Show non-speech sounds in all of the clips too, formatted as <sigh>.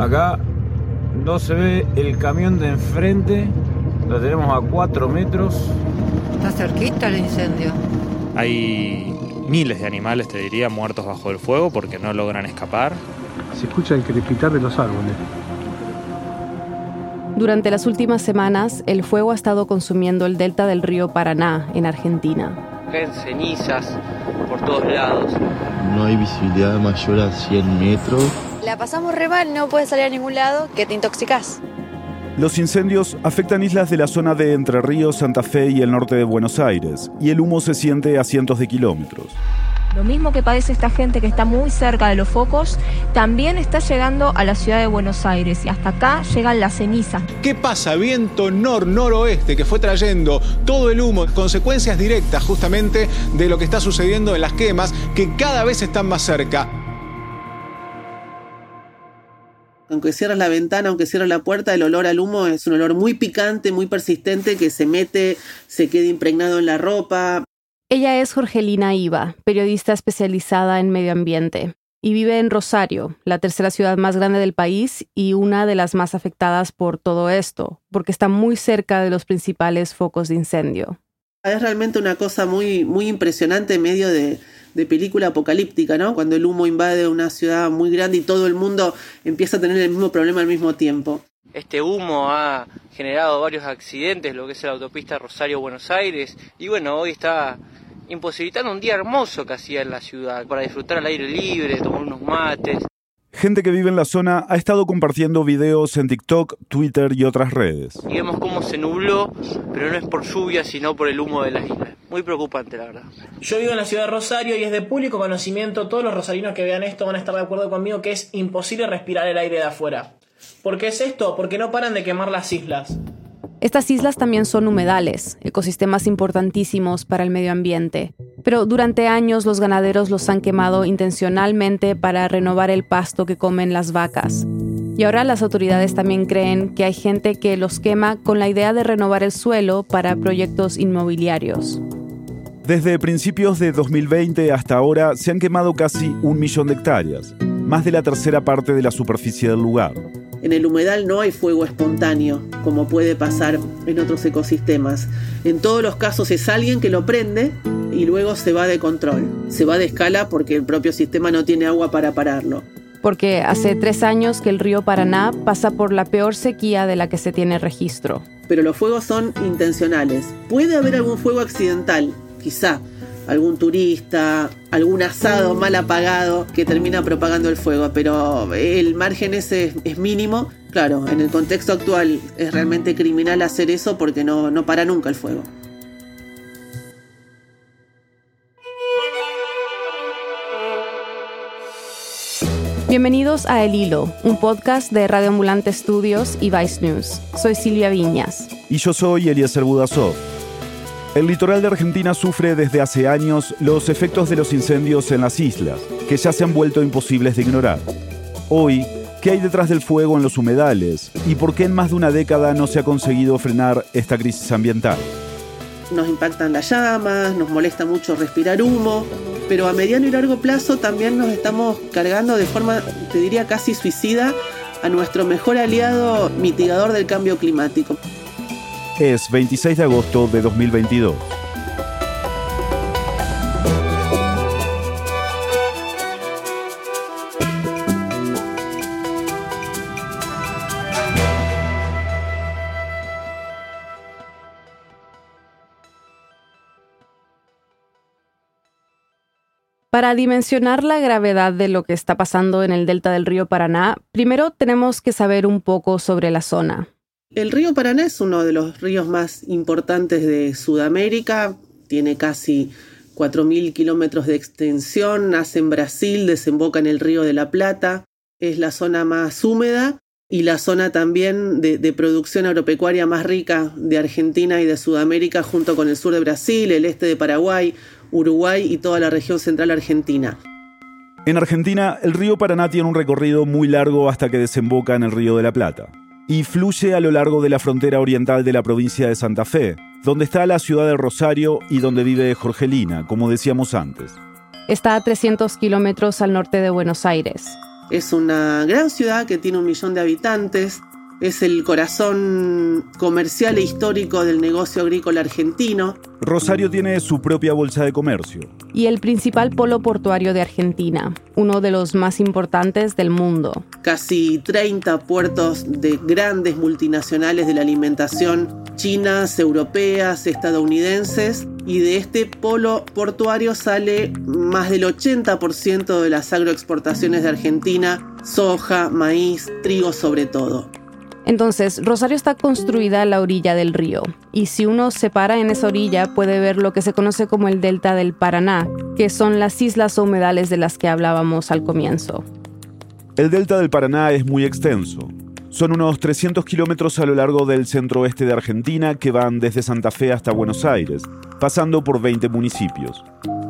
Acá no se ve el camión de enfrente, lo tenemos a 4 metros. Está cerquita el incendio. Hay miles de animales, te diría, muertos bajo el fuego porque no logran escapar. Se escucha el crepitar de los árboles. Durante las últimas semanas, el fuego ha estado consumiendo el delta del río Paraná, en Argentina. Caen cenizas por todos lados. No hay visibilidad mayor a 100 metros. La pasamos re mal, no puedes salir a ningún lado, que te intoxicás. Los incendios afectan islas de la zona de Entre Ríos, Santa Fe y el norte de Buenos Aires, y el humo se siente a cientos de kilómetros. Lo mismo que padece esta gente que está muy cerca de los focos, también está llegando a la ciudad de Buenos Aires y hasta acá llegan las cenizas. ¿Qué pasa? Viento nor-noroeste que fue trayendo todo el humo, consecuencias directas justamente de lo que está sucediendo en las quemas que cada vez están más cerca. Aunque cierras la ventana, aunque cierras la puerta, el olor al humo es un olor muy picante, muy persistente, que se mete, se queda impregnado en la ropa. Ella es Jorgelina Iva, periodista especializada en medio ambiente, y vive en Rosario, la tercera ciudad más grande del país y una de las más afectadas por todo esto, porque está muy cerca de los principales focos de incendio. Es realmente una cosa muy, muy impresionante en medio de, de película apocalíptica, ¿no? Cuando el humo invade una ciudad muy grande y todo el mundo empieza a tener el mismo problema al mismo tiempo. Este humo ha generado varios accidentes, lo que es la autopista Rosario-Buenos Aires, y bueno, hoy está imposibilitando un día hermoso que hacía en la ciudad, para disfrutar al aire libre, tomar unos mates. Gente que vive en la zona ha estado compartiendo videos en TikTok, Twitter y otras redes. Y vemos cómo se nubló, pero no es por lluvia, sino por el humo de la isla. Muy preocupante, la verdad. Yo vivo en la ciudad de Rosario y es de público conocimiento, todos los rosarinos que vean esto van a estar de acuerdo conmigo que es imposible respirar el aire de afuera. ¿Por qué es esto? Porque no paran de quemar las islas. Estas islas también son humedales, ecosistemas importantísimos para el medio ambiente. Pero durante años los ganaderos los han quemado intencionalmente para renovar el pasto que comen las vacas. Y ahora las autoridades también creen que hay gente que los quema con la idea de renovar el suelo para proyectos inmobiliarios. Desde principios de 2020 hasta ahora se han quemado casi un millón de hectáreas, más de la tercera parte de la superficie del lugar. En el humedal no hay fuego espontáneo, como puede pasar en otros ecosistemas. En todos los casos es alguien que lo prende y luego se va de control. Se va de escala porque el propio sistema no tiene agua para pararlo. Porque hace tres años que el río Paraná pasa por la peor sequía de la que se tiene registro. Pero los fuegos son intencionales. Puede haber algún fuego accidental, quizá, algún turista, algún asado mal apagado que termina propagando el fuego, pero el margen ese es, mínimo. Claro, en el contexto actual es realmente criminal hacer eso porque no, no para nunca el fuego. Bienvenidos a El Hilo, un podcast de Radio Ambulante Estudios y Vice News. Soy Silvia Viñas. Y yo soy Eliezer Budasov. El litoral de Argentina sufre desde hace años los efectos de los incendios en las islas, que ya se han vuelto imposibles de ignorar. Hoy, ¿qué hay detrás del fuego en los humedales? ¿Y por qué en más de una década no se ha conseguido frenar esta crisis ambiental? Nos impactan las llamas, nos molesta mucho respirar humo, pero a mediano y largo plazo también nos estamos cargando de forma, te diría, casi suicida a nuestro mejor aliado mitigador del cambio climático. Es 26 de agosto de 2022. Para dimensionar la gravedad de lo que está pasando en el delta del río Paraná, primero tenemos que saber un poco sobre la zona. El río Paraná es uno de los ríos más importantes de Sudamérica, tiene casi 4.000 kilómetros de extensión, nace en Brasil, desemboca en el río de la Plata, es la zona más húmeda y la zona también de, de, producción agropecuaria más rica de Argentina y de Sudamérica, junto con el sur de Brasil, el este de Paraguay, Uruguay y toda la región central argentina. En Argentina, el río Paraná tiene un recorrido muy largo hasta que desemboca en el río de la Plata y fluye a lo largo de la frontera oriental de la provincia de Santa Fe, donde está la ciudad de Rosario y donde vive Jorgelina, como decíamos antes. Está a 300 kilómetros al norte de Buenos Aires. Es una gran ciudad que tiene un millón de habitantes, es el corazón comercial e histórico del negocio agrícola argentino. Rosario tiene su propia bolsa de comercio. Y el principal polo portuario de Argentina, uno de los más importantes del mundo. Casi 30 puertos de grandes multinacionales de la alimentación, chinas, europeas, estadounidenses, y de este polo portuario sale más del 80% de las agroexportaciones de Argentina, soja, maíz, trigo sobre todo. Entonces, Rosario está construida a la orilla del río, y si uno se para en esa orilla puede ver lo que se conoce como el delta del Paraná, que son las islas o humedales de las que hablábamos al comienzo. El delta del Paraná es muy extenso. Son unos 300 kilómetros a lo largo del centro oeste de Argentina que van desde Santa Fe hasta Buenos Aires, pasando por 20 municipios.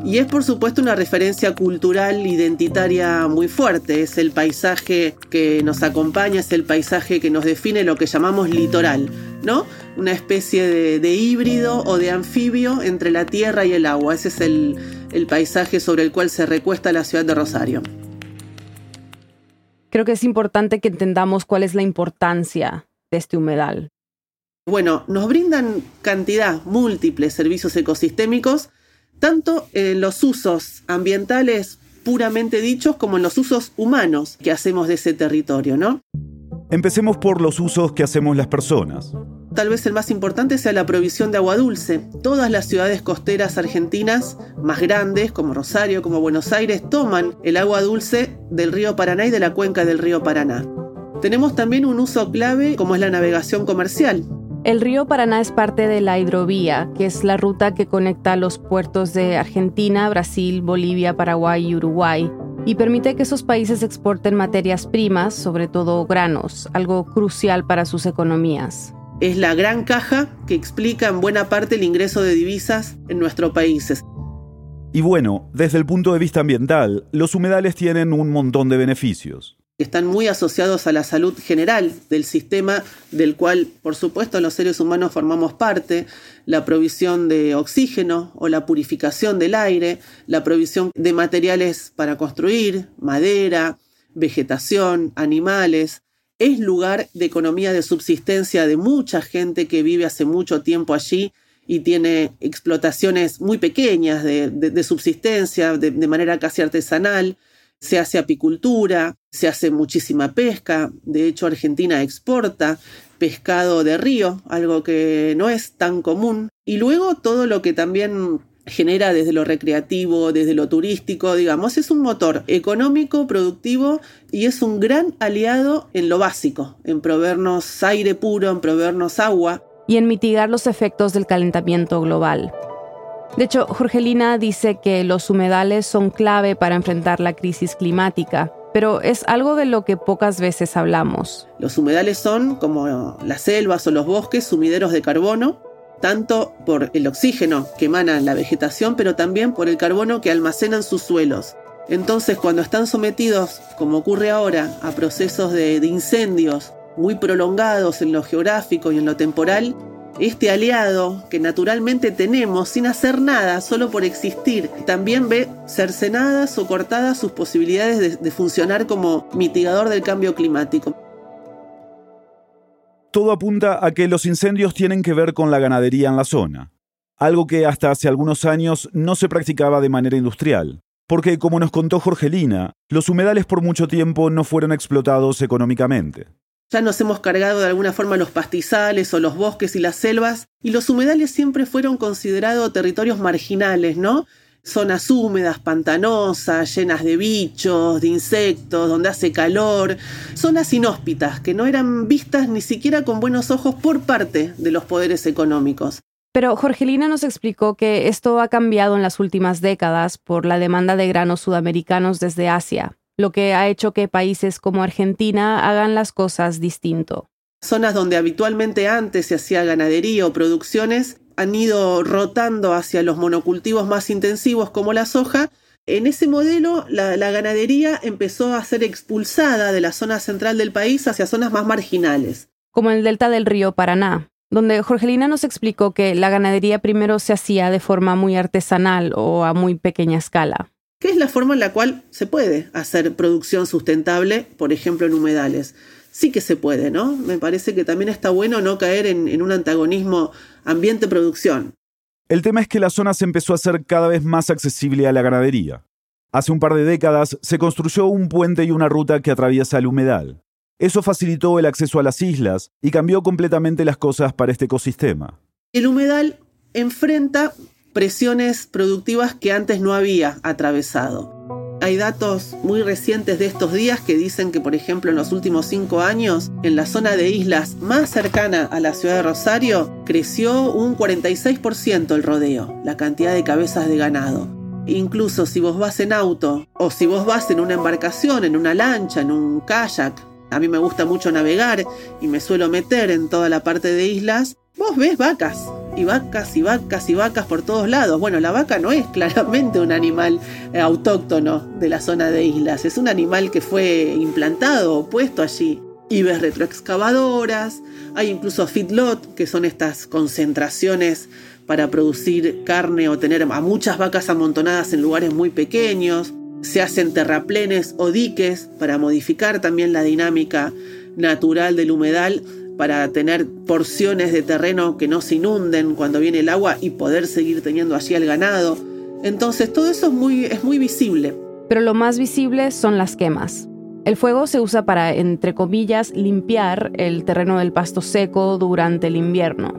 Y es por supuesto una referencia cultural identitaria muy fuerte, es el paisaje que nos acompaña, es el paisaje que nos define lo que llamamos litoral, ¿no? Una especie de, híbrido o de anfibio entre la tierra y el agua, ese es el, el paisaje sobre el cual se recuesta la ciudad de Rosario. Creo que es importante que entendamos cuál es la importancia de este humedal. Bueno, nos brindan cantidad, múltiples servicios ecosistémicos tanto en los usos ambientales puramente dichos como en los usos humanos que hacemos de ese territorio, ¿no? Empecemos por los usos que hacemos las personas. Tal vez el más importante sea la provisión de agua dulce. Todas las ciudades costeras argentinas más grandes, como Rosario, como Buenos Aires, toman el agua dulce del río Paraná y de la cuenca del río Paraná. Tenemos también un uso clave como es la navegación comercial. El río Paraná es parte de la hidrovía, que es la ruta que conecta los puertos de Argentina, Brasil, Bolivia, Paraguay y Uruguay, y permite que esos países exporten materias primas, sobre todo granos, algo crucial para sus economías. Es la gran caja que explica en buena parte el ingreso de divisas en nuestros países. Y bueno, desde el punto de vista ambiental, los humedales tienen un montón de beneficios están muy asociados a la salud general del sistema del cual, por supuesto, los seres humanos formamos parte, la provisión de oxígeno o la purificación del aire, la provisión de materiales para construir, madera, vegetación, animales. Es lugar de economía de subsistencia de mucha gente que vive hace mucho tiempo allí y tiene explotaciones muy pequeñas de, subsistencia de manera casi artesanal se hace apicultura, se hace muchísima pesca, de hecho Argentina exporta pescado de río, algo que no es tan común, y luego todo lo que también genera desde lo recreativo, desde lo turístico, digamos, es un motor económico, productivo y es un gran aliado en lo básico, en proveernos aire puro, en proveernos agua. Y en mitigar los efectos del calentamiento global. De hecho, Jorgelina dice que los humedales son clave para enfrentar la crisis climática, pero es algo de lo que pocas veces hablamos. Los humedales son, como las selvas o los bosques, sumideros de carbono, tanto por el oxígeno que emana la vegetación, pero también por el carbono que almacenan sus suelos. Entonces, cuando están sometidos, como ocurre ahora, a procesos de, de incendios muy prolongados en lo geográfico y en lo temporal, este aliado que naturalmente tenemos sin hacer nada, solo por existir, también ve cercenadas o cortadas sus posibilidades de, funcionar como mitigador del cambio climático. Todo apunta a que los incendios tienen que ver con la ganadería en la zona, algo que hasta hace algunos años no se practicaba de manera industrial, porque como nos contó Jorgelina, los humedales por mucho tiempo no fueron explotados económicamente. Ya nos hemos cargado de alguna forma los pastizales o los bosques y las selvas, y los humedales siempre fueron considerados territorios marginales, ¿no? Zonas húmedas, pantanosas, llenas de bichos, de insectos, donde hace calor, zonas inhóspitas que no eran vistas ni siquiera con buenos ojos por parte de los poderes económicos. Pero Jorgelina nos explicó que esto ha cambiado en las últimas décadas por la demanda de granos sudamericanos desde Asia, lo que ha hecho que países como Argentina hagan las cosas distinto. Zonas donde habitualmente antes se hacía ganadería o producciones han ido rotando hacia los monocultivos más intensivos como la soja. En ese modelo, la, la, ganadería empezó a ser expulsada de la zona central del país hacia zonas más marginales. Como el delta del río Paraná, donde Jorgelina nos explicó que la ganadería primero se hacía de forma muy artesanal o a muy pequeña escala. Que es la forma en la cual se puede hacer producción sustentable, por ejemplo, en humedales. Sí que se puede, ¿no? Me parece que también está bueno no caer en, en un antagonismo ambiente-producción. El tema es que la zona se empezó a hacer cada vez más accesible a la ganadería. Hace un par de décadas se construyó un puente y una ruta que atraviesa el humedal. Eso facilitó el acceso a las islas y cambió completamente las cosas para este ecosistema. El humedal enfrenta presiones productivas que antes no había atravesado. Hay datos muy recientes de estos días que dicen que, por ejemplo, en los últimos cinco años, en la zona de islas más cercana a la ciudad de Rosario, creció un 46% el rodeo, la cantidad de cabezas de ganado. Incluso si vos vas en auto o si vos vas en una embarcación, en una lancha, en un kayak, a mí me gusta mucho navegar y me suelo meter en toda la parte de islas, vos ves vacas y vacas y vacas y vacas por todos lados. Bueno, la vaca no es claramente un animal eh, autóctono de la zona de islas, es un animal que fue implantado o puesto allí. Y ves retroexcavadoras, hay incluso feedlot, que son estas concentraciones para producir carne o tener a muchas vacas amontonadas en lugares muy pequeños. Se hacen terraplenes o diques para modificar también la dinámica natural del humedal para tener porciones de terreno que no se inunden cuando viene el agua y poder seguir teniendo allí el ganado. Entonces todo eso es muy, es muy visible. Pero lo más visible son las quemas. El fuego se usa para, entre comillas, limpiar el terreno del pasto seco durante el invierno.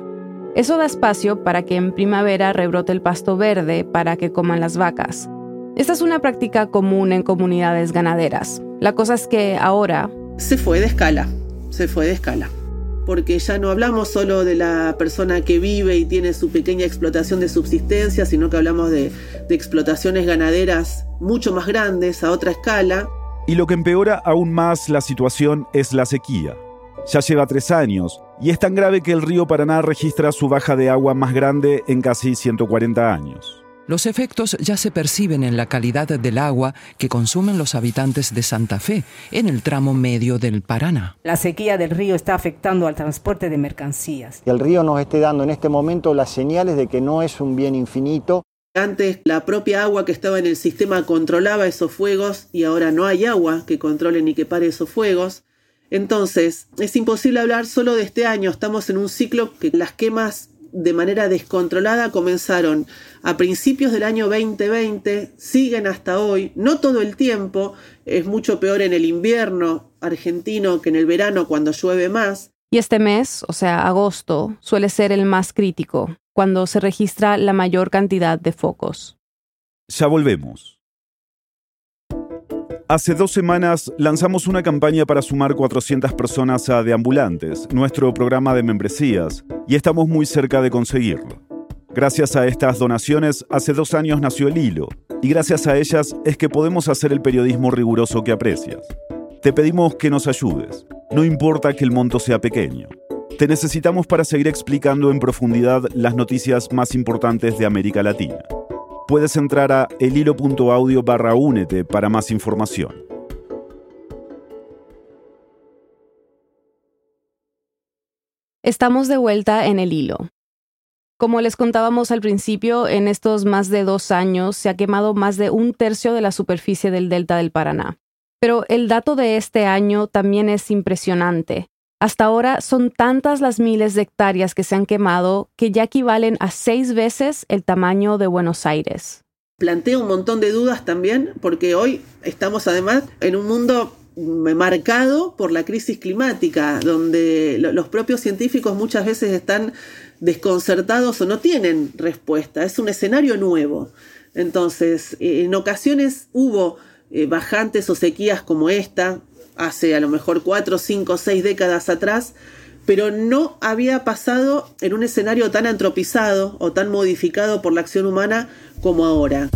Eso da espacio para que en primavera rebrote el pasto verde para que coman las vacas. Esta es una práctica común en comunidades ganaderas. La cosa es que ahora... Se fue de escala, se fue de escala porque ya no hablamos solo de la persona que vive y tiene su pequeña explotación de subsistencia, sino que hablamos de, explotaciones ganaderas mucho más grandes, a otra escala. Y lo que empeora aún más la situación es la sequía. Ya lleva tres años y es tan grave que el río Paraná registra su baja de agua más grande en casi 140 años. Los efectos ya se perciben en la calidad del agua que consumen los habitantes de Santa Fe, en el tramo medio del Paraná. La sequía del río está afectando al transporte de mercancías. El río nos esté dando en este momento las señales de que no es un bien infinito. Antes la propia agua que estaba en el sistema controlaba esos fuegos y ahora no hay agua que controle ni que pare esos fuegos. Entonces, es imposible hablar solo de este año, estamos en un ciclo que las quemas de manera descontrolada comenzaron a principios del año 2020, siguen hasta hoy, no todo el tiempo, es mucho peor en el invierno argentino que en el verano cuando llueve más. Y este mes, o sea, agosto, suele ser el más crítico, cuando se registra la mayor cantidad de focos. Ya volvemos. Hace dos semanas lanzamos una campaña para sumar 400 personas a Deambulantes, nuestro programa de membresías, y estamos muy cerca de conseguirlo. Gracias a estas donaciones, hace dos años nació el hilo, y gracias a ellas es que podemos hacer el periodismo riguroso que aprecias. Te pedimos que nos ayudes, no importa que el monto sea pequeño. Te necesitamos para seguir explicando en profundidad las noticias más importantes de América Latina puedes entrar a elhilo.audio barra únete para más información. Estamos de vuelta en el hilo. Como les contábamos al principio, en estos más de dos años se ha quemado más de un tercio de la superficie del delta del Paraná. Pero el dato de este año también es impresionante. Hasta ahora son tantas las miles de hectáreas que se han quemado que ya equivalen a seis veces el tamaño de Buenos Aires. Plantea un montón de dudas también porque hoy estamos además en un mundo marcado por la crisis climática, donde los propios científicos muchas veces están desconcertados o no tienen respuesta. Es un escenario nuevo. Entonces, en ocasiones hubo eh, bajantes o sequías como esta, hace a lo mejor cuatro, cinco, seis décadas atrás, pero no había pasado en un escenario tan antropizado o tan modificado por la acción humana como ahora.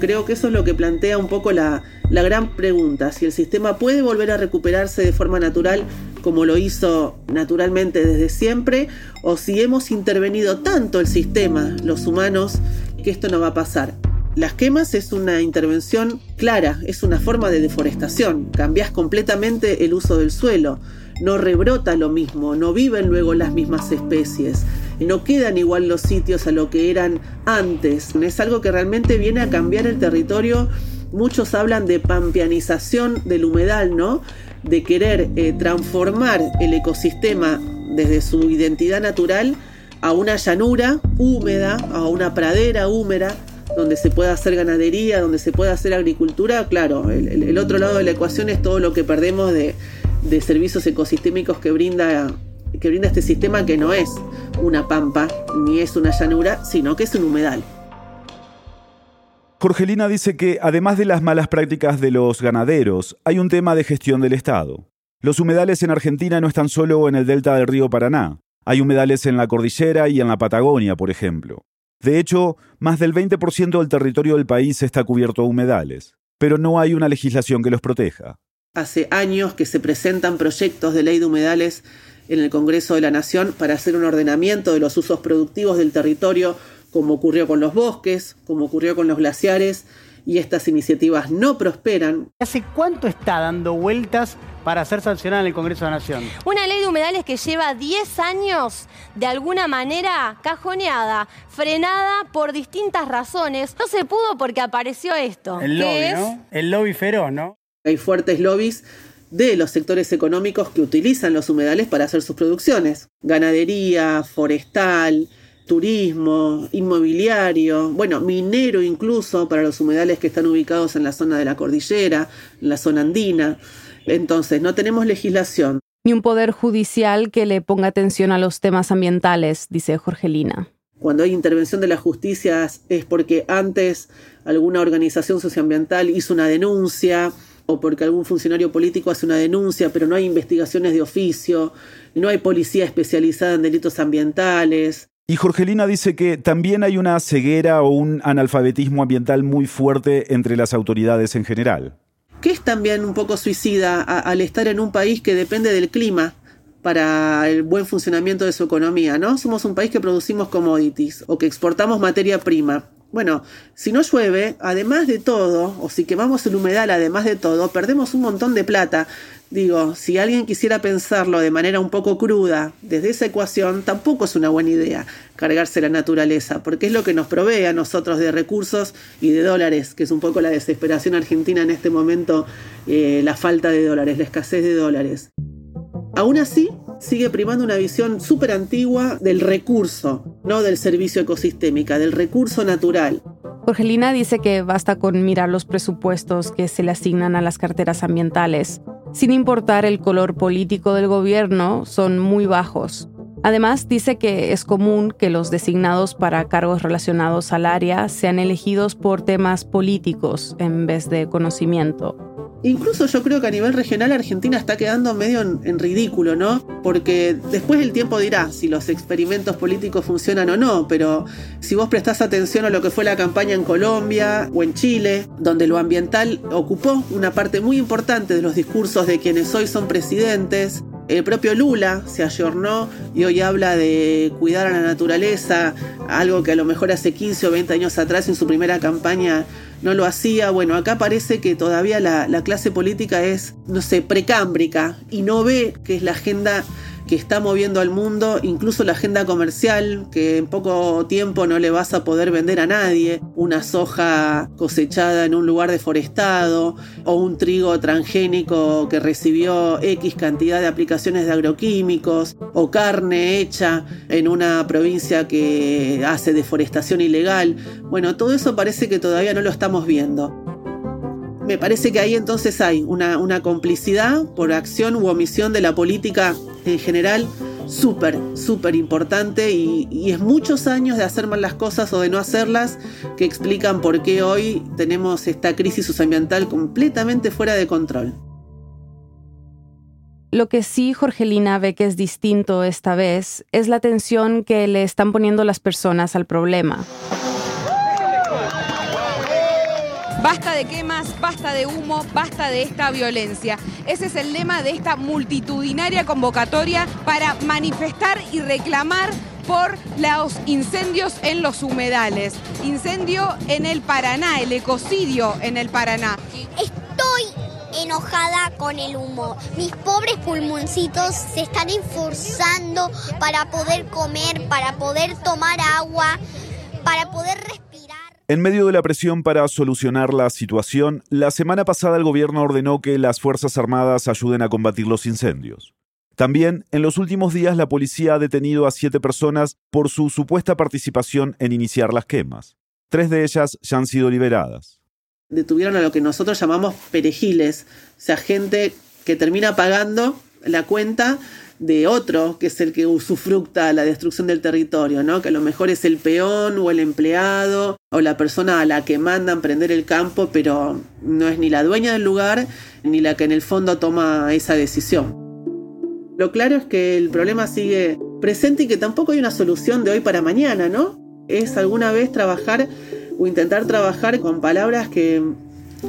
Creo que eso es lo que plantea un poco la, la gran pregunta, si el sistema puede volver a recuperarse de forma natural como lo hizo naturalmente desde siempre, o si hemos intervenido tanto el sistema, los humanos, que esto no va a pasar. Las quemas es una intervención clara, es una forma de deforestación. Cambias completamente el uso del suelo. No rebrota lo mismo, no viven luego las mismas especies. No quedan igual los sitios a lo que eran antes. Es algo que realmente viene a cambiar el territorio. Muchos hablan de pampeanización del humedal, ¿no? De querer eh, transformar el ecosistema desde su identidad natural a una llanura húmeda, a una pradera húmeda, donde se pueda hacer ganadería, donde se pueda hacer agricultura, claro, el, otro lado de la ecuación es todo lo que perdemos de, servicios ecosistémicos que brinda, que brinda este sistema que no es una pampa ni es una llanura, sino que es un humedal. Jorgelina dice que, además de las malas prácticas de los ganaderos, hay un tema de gestión del Estado. Los humedales en Argentina no están solo en el delta del río Paraná. Hay humedales en la cordillera y en la Patagonia, por ejemplo. De hecho, más del 20% del territorio del país está cubierto de humedales, pero no hay una legislación que los proteja. Hace años que se presentan proyectos de ley de humedales en el Congreso de la Nación para hacer un ordenamiento de los usos productivos del territorio, como ocurrió con los bosques, como ocurrió con los glaciares, y estas iniciativas no prosperan. ¿Hace cuánto está dando vueltas para ser sancionada en el Congreso de la Nación? Una ley de humedales que lleva 10 años de alguna manera cajoneada, frenada por distintas razones. No se pudo porque apareció esto. El lobby, ¿no? El lobby feroz, ¿no? Hay fuertes lobbies de los sectores económicos que utilizan los humedales para hacer sus producciones. Ganadería, forestal, turismo, inmobiliario, bueno, minero incluso para los humedales que están ubicados en la zona de la cordillera, en la zona andina. Entonces, no tenemos legislación. Ni un poder judicial que le ponga atención a los temas ambientales, dice Jorgelina. Cuando hay intervención de la justicia es porque antes alguna organización socioambiental hizo una denuncia o porque algún funcionario político hace una denuncia, pero no hay investigaciones de oficio, no hay policía especializada en delitos ambientales. Y Jorgelina dice que también hay una ceguera o un analfabetismo ambiental muy fuerte entre las autoridades en general. Que es también un poco suicida al estar en un país que depende del clima para el buen funcionamiento de su economía, ¿no? Somos un país que producimos commodities o que exportamos materia prima. Bueno, si no llueve, además de todo, o si quemamos el humedal, además de todo, perdemos un montón de plata. Digo, si alguien quisiera pensarlo de manera un poco cruda, desde esa ecuación, tampoco es una buena idea cargarse la naturaleza, porque es lo que nos provee a nosotros de recursos y de dólares, que es un poco la desesperación argentina en este momento, eh, la falta de dólares, la escasez de dólares. Aún así, sigue primando una visión súper antigua del recurso, no del servicio ecosistémica, del recurso natural. Jorgelina dice que basta con mirar los presupuestos que se le asignan a las carteras ambientales. Sin importar el color político del gobierno, son muy bajos. Además, dice que es común que los designados para cargos relacionados al área sean elegidos por temas políticos en vez de conocimiento. Incluso yo creo que a nivel regional Argentina está quedando medio en, ridículo, ¿no? Porque después el tiempo dirá si los experimentos políticos funcionan o no, pero si vos prestás atención a lo que fue la campaña en Colombia o en Chile, donde lo ambiental ocupó una parte muy importante de los discursos de quienes hoy son presidentes, el propio Lula se ayornó y hoy habla de cuidar a la naturaleza, algo que a lo mejor hace 15 o 20 años atrás en su primera campaña no lo hacía. Bueno, acá parece que todavía la, la clase política es, no sé, precámbrica y no ve que es la agenda que está moviendo al mundo, incluso la agenda comercial, que en poco tiempo no le vas a poder vender a nadie, una soja cosechada en un lugar deforestado o un trigo transgénico que recibió X cantidad de aplicaciones de agroquímicos o carne hecha en una provincia que hace deforestación ilegal. Bueno, todo eso parece que todavía no lo estamos viendo. Me parece que ahí entonces hay una, una complicidad por acción u omisión de la política en general súper, súper importante y, es muchos años de hacer mal las cosas o de no hacerlas que explican por qué hoy tenemos esta crisis socioambiental completamente fuera de control. Lo que sí Jorgelina ve que es distinto esta vez es la atención que le están poniendo las personas al problema. Basta de quemas, basta de humo, basta de esta violencia. Ese es el lema de esta multitudinaria convocatoria para manifestar y reclamar por los incendios en los humedales. Incendio en el Paraná, el ecocidio en el Paraná. Estoy enojada con el humo. Mis pobres pulmoncitos se están esforzando para poder comer, para poder tomar agua, para poder respirar. En medio de la presión para solucionar la situación, la semana pasada el gobierno ordenó que las Fuerzas Armadas ayuden a combatir los incendios. También, en los últimos días, la policía ha detenido a siete personas por su supuesta participación en iniciar las quemas. Tres de ellas ya han sido liberadas. Detuvieron a lo que nosotros llamamos perejiles, o sea, gente que termina pagando la cuenta de otro, que es el que usufructa la destrucción del territorio, ¿no? Que a lo mejor es el peón o el empleado o la persona a la que mandan prender el campo, pero no es ni la dueña del lugar ni la que en el fondo toma esa decisión. Lo claro es que el problema sigue presente y que tampoco hay una solución de hoy para mañana, ¿no? Es alguna vez trabajar o intentar trabajar con palabras que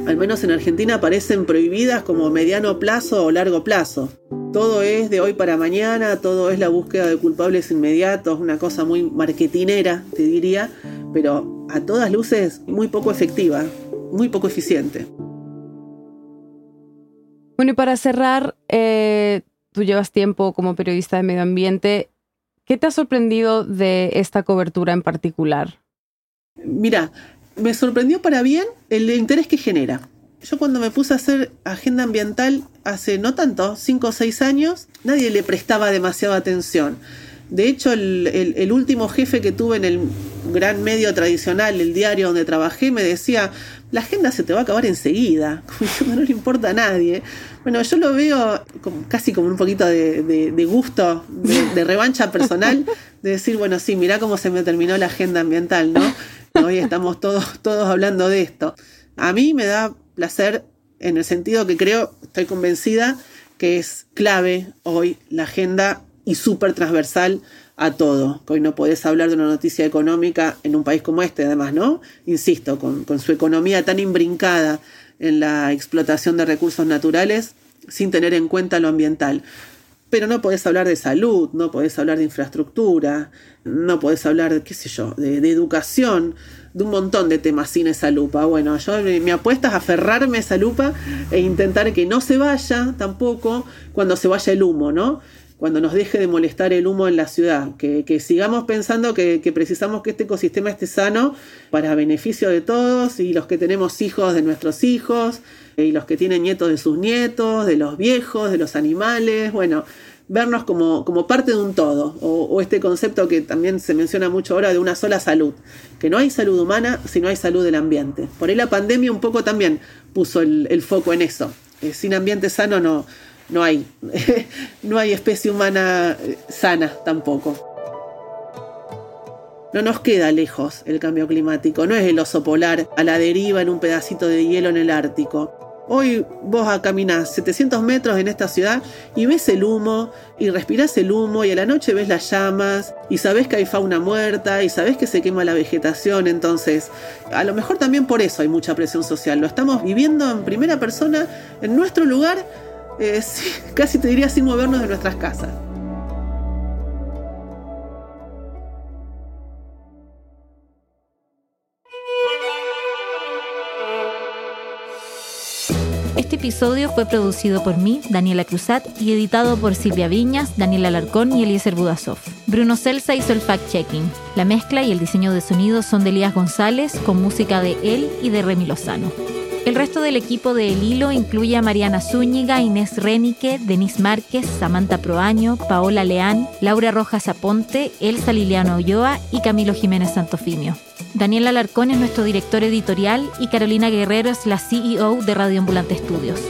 al menos en Argentina parecen prohibidas como mediano plazo o largo plazo. Todo es de hoy para mañana, todo es la búsqueda de culpables inmediatos, una cosa muy marketinera, te diría, pero a todas luces muy poco efectiva, muy poco eficiente. Bueno, y para cerrar, eh, tú llevas tiempo como periodista de medio ambiente. ¿Qué te ha sorprendido de esta cobertura en particular? Mira, me sorprendió para bien el interés que genera. Yo cuando me puse a hacer agenda ambiental hace no tanto, cinco o seis años, nadie le prestaba demasiada atención. De hecho, el, último jefe que tuve en el gran medio tradicional, el diario donde trabajé, me decía, la agenda se te va a acabar enseguida, <laughs> no le importa a nadie. Bueno, yo lo veo como, casi como un poquito de gusto, de, de, revancha personal, de decir, bueno, sí, mirá cómo se me terminó la agenda ambiental, ¿no? Hoy estamos todos, todos hablando de esto. A mí me da placer en el sentido que creo, estoy convencida, que es clave hoy la agenda y súper transversal a todo. Hoy no podés hablar de una noticia económica en un país como este, además, ¿no? Insisto, con, con su economía tan imbrincada en la explotación de recursos naturales sin tener en cuenta lo ambiental. Pero no podés hablar de salud, no podés hablar de infraestructura, no podés hablar, qué sé yo, de, de educación, de un montón de temas sin esa lupa. Bueno, yo mi apuesta es aferrarme a esa lupa e intentar que no se vaya tampoco cuando se vaya el humo, ¿no? Cuando nos deje de molestar el humo en la ciudad, que, sigamos pensando que, precisamos que este ecosistema esté sano para beneficio de todos y los que tenemos hijos de nuestros hijos y los que tienen nietos de sus nietos, de los viejos, de los animales, bueno, vernos como, como parte de un todo, o, este concepto que también se menciona mucho ahora de una sola salud, que no hay salud humana si no hay salud del ambiente. Por ahí la pandemia un poco también puso el, foco en eso. Eh, sin ambiente sano no, no, hay, <laughs> no hay especie humana sana tampoco. No nos queda lejos el cambio climático, no es el oso polar a la deriva en un pedacito de hielo en el Ártico. Hoy vos caminás 700 metros en esta ciudad y ves el humo y respirás el humo y a la noche ves las llamas y sabés que hay fauna muerta y sabés que se quema la vegetación. Entonces, a lo mejor también por eso hay mucha presión social. Lo estamos viviendo en primera persona en nuestro lugar, eh, <laughs> casi te diría sin movernos de nuestras casas. Episodio fue producido por mí, Daniela Cruzat, y editado por Silvia Viñas, Daniela Alarcón y Eliezer Budasov. Bruno Celsa hizo el fact-checking. La mezcla y el diseño de sonido son de Elías González, con música de él y de Remy Lozano. El resto del equipo de El Hilo incluye a Mariana Zúñiga, Inés Renique, Denise Márquez, Samantha Proaño, Paola Leán, Laura Rojas Aponte, Elsa Liliano Ulloa y Camilo Jiménez Santofimio. Daniel Alarcón es nuestro director editorial y Carolina Guerrero es la CEO de Radio Ambulante Estudios.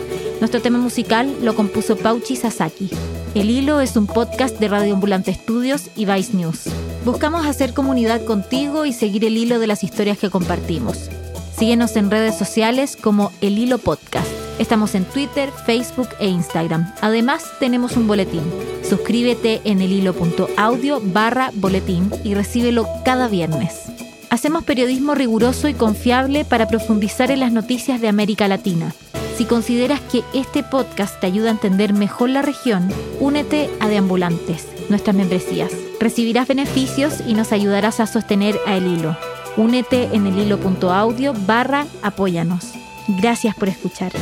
Nuestro tema musical lo compuso Pauchi Sasaki. El Hilo es un podcast de Radio Ambulante Estudios y Vice News. Buscamos hacer comunidad contigo y seguir el hilo de las historias que compartimos. Síguenos en redes sociales como El Hilo Podcast. Estamos en Twitter, Facebook e Instagram. Además, tenemos un boletín. Suscríbete en elhilo.audio barra boletín y recíbelo cada viernes. Hacemos periodismo riguroso y confiable para profundizar en las noticias de América Latina. Si consideras que este podcast te ayuda a entender mejor la región, únete a Deambulantes, nuestras membresías. Recibirás beneficios y nos ayudarás a sostener a El Hilo. Únete en el hilo.audio barra apóyanos. Gracias por escuchar.